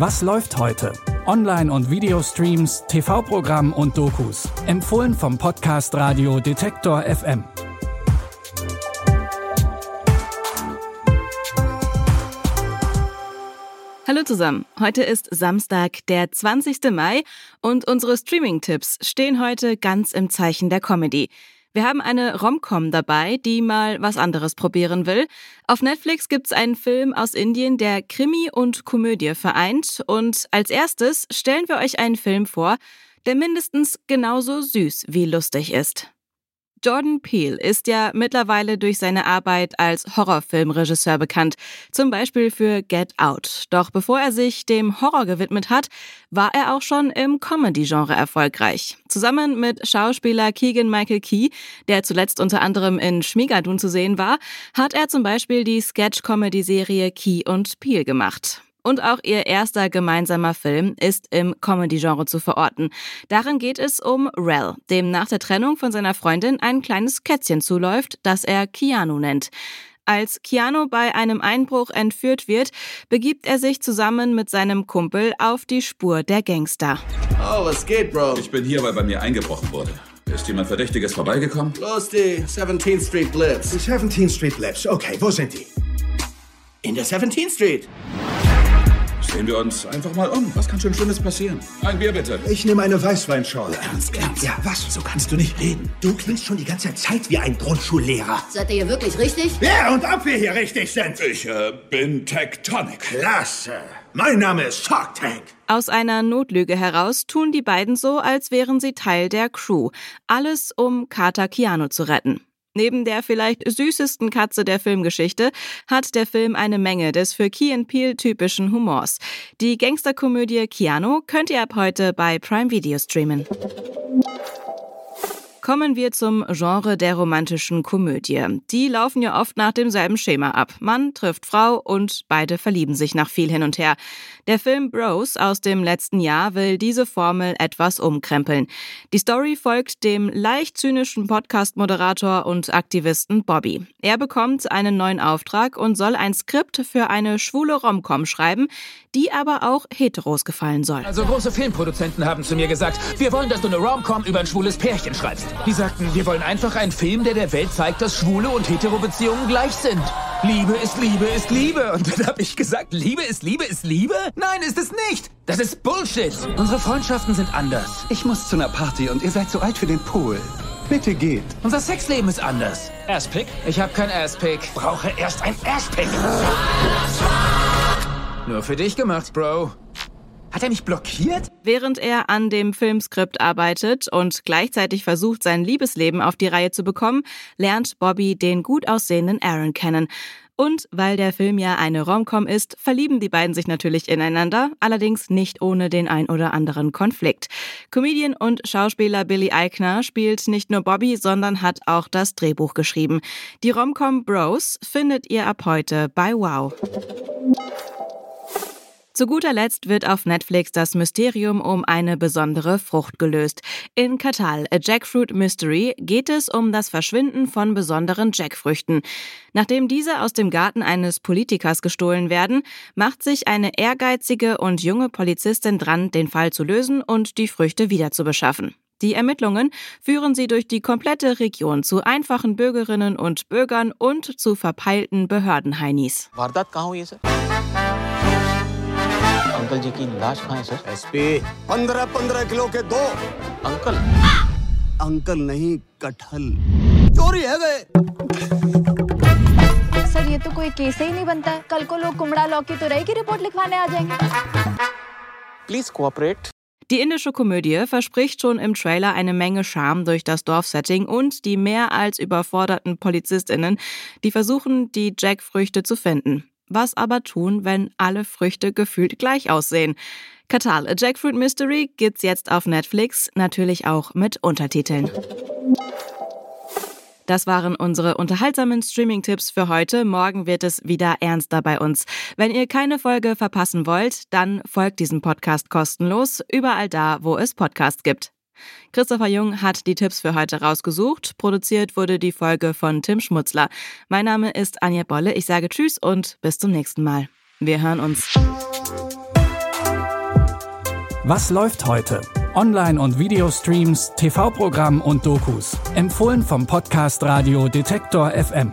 Was läuft heute? Online- und Videostreams, TV-Programm und Dokus. Empfohlen vom Podcast Radio Detektor FM. Hallo zusammen. Heute ist Samstag, der 20. Mai und unsere Streaming-Tipps stehen heute ganz im Zeichen der Comedy. Wir haben eine Romcom dabei, die mal was anderes probieren will. Auf Netflix gibt's einen Film aus Indien, der Krimi und Komödie vereint. Und als erstes stellen wir euch einen Film vor, der mindestens genauso süß wie lustig ist. Jordan Peele ist ja mittlerweile durch seine Arbeit als Horrorfilmregisseur bekannt, zum Beispiel für Get Out. Doch bevor er sich dem Horror gewidmet hat, war er auch schon im Comedy-Genre erfolgreich. Zusammen mit Schauspieler Keegan Michael Key, der zuletzt unter anderem in Schmigadun zu sehen war, hat er zum Beispiel die Sketch-Comedy-Serie Key und Peele gemacht. Und auch ihr erster gemeinsamer Film ist im Comedy-Genre zu verorten. Darin geht es um Rel, dem nach der Trennung von seiner Freundin ein kleines Kätzchen zuläuft, das er Keanu nennt. Als Keanu bei einem Einbruch entführt wird, begibt er sich zusammen mit seinem Kumpel auf die Spur der Gangster. Oh, was geht, Bro? Ich bin hier, weil bei mir eingebrochen wurde. Ist jemand Verdächtiges vorbeigekommen? Los, die 17th Street Blitz. Die 17th Street Labs. Okay, wo sind die? In der 17th Street. Sehen wir uns einfach mal um. Was kann schon Schlimmes passieren? Ein Bier bitte. Ich nehme eine Weißweinschorle. Ernst, ernst? Ja, was? So kannst du nicht reden. Du klingst schon die ganze Zeit wie ein Grundschullehrer. Seid ihr hier wirklich richtig? Ja, und ob wir hier richtig sind. Ich äh, bin Tectonic. Klasse. Mein Name ist Shark Tank. Aus einer Notlüge heraus tun die beiden so, als wären sie Teil der Crew. Alles, um Kater Keanu zu retten. Neben der vielleicht süßesten Katze der Filmgeschichte hat der Film eine Menge des für Key Peele typischen Humors. Die Gangsterkomödie Keanu könnt ihr ab heute bei Prime Video streamen. Kommen wir zum Genre der romantischen Komödie. Die laufen ja oft nach demselben Schema ab. Mann trifft Frau und beide verlieben sich nach viel hin und her. Der Film Bros aus dem letzten Jahr will diese Formel etwas umkrempeln. Die Story folgt dem leicht zynischen Podcast-Moderator und Aktivisten Bobby. Er bekommt einen neuen Auftrag und soll ein Skript für eine schwule Romcom schreiben, die aber auch Heteros gefallen soll. Also große Filmproduzenten haben zu mir gesagt, wir wollen, dass du eine Romcom über ein schwules Pärchen schreibst. Die sagten, wir wollen einfach einen Film, der der Welt zeigt, dass schwule und hetero Beziehungen gleich sind. Liebe ist Liebe ist Liebe. Und dann habe ich gesagt, Liebe ist Liebe ist Liebe? Nein, ist es nicht. Das ist Bullshit. Unsere Freundschaften sind anders. Ich muss zu einer Party und ihr seid zu alt für den Pool. Bitte geht. Unser Sexleben ist anders. Asspick? Ich habe kein Asspick. Brauche erst ein Asspick. Nur für dich gemacht, Bro. Hat er mich blockiert? Während er an dem Filmskript arbeitet und gleichzeitig versucht, sein Liebesleben auf die Reihe zu bekommen, lernt Bobby den gut aussehenden Aaron kennen. Und weil der Film ja eine Romcom ist, verlieben die beiden sich natürlich ineinander, allerdings nicht ohne den ein oder anderen Konflikt. Comedian und Schauspieler Billy Eichner spielt nicht nur Bobby, sondern hat auch das Drehbuch geschrieben. Die Romcom Bros findet ihr ab heute bei Wow. Zu guter Letzt wird auf Netflix das Mysterium um eine besondere Frucht gelöst. In Katal, A Jackfruit Mystery, geht es um das Verschwinden von besonderen Jackfrüchten. Nachdem diese aus dem Garten eines Politikers gestohlen werden, macht sich eine ehrgeizige und junge Polizistin dran, den Fall zu lösen und die Früchte wieder zu beschaffen. Die Ermittlungen führen sie durch die komplette Region zu einfachen Bürgerinnen und Bürgern und zu verpeilten Behördenheinis. Uncle ji की लाश कहाँ है sir SP पंद्रह पंद्रह किलो के दो uncle uncle नहीं कटहल चोरी है गए सर ये तो कोई केस ही नहीं बनता है कल को लोग कुमड़ा लौकी तो रही की रिपोर्ट लिखवाने आ जाएंगे please cooperate Die indische Komödie verspricht schon im Trailer eine Menge Charme durch das Dorfsetting und die mehr als überforderten PolizistInnen, die versuchen, die Jackfrüchte zu finden. Was aber tun, wenn alle Früchte gefühlt gleich aussehen? Katal, A Jackfruit Mystery gibt's jetzt auf Netflix, natürlich auch mit Untertiteln. Das waren unsere unterhaltsamen Streaming-Tipps für heute. Morgen wird es wieder ernster bei uns. Wenn ihr keine Folge verpassen wollt, dann folgt diesem Podcast kostenlos, überall da, wo es Podcasts gibt. Christopher Jung hat die Tipps für heute rausgesucht. Produziert wurde die Folge von Tim Schmutzler. Mein Name ist Anja Bolle. Ich sage Tschüss und bis zum nächsten Mal. Wir hören uns. Was läuft heute? Online- und Videostreams, TV-Programm und Dokus. Empfohlen vom Podcast Radio Detektor FM.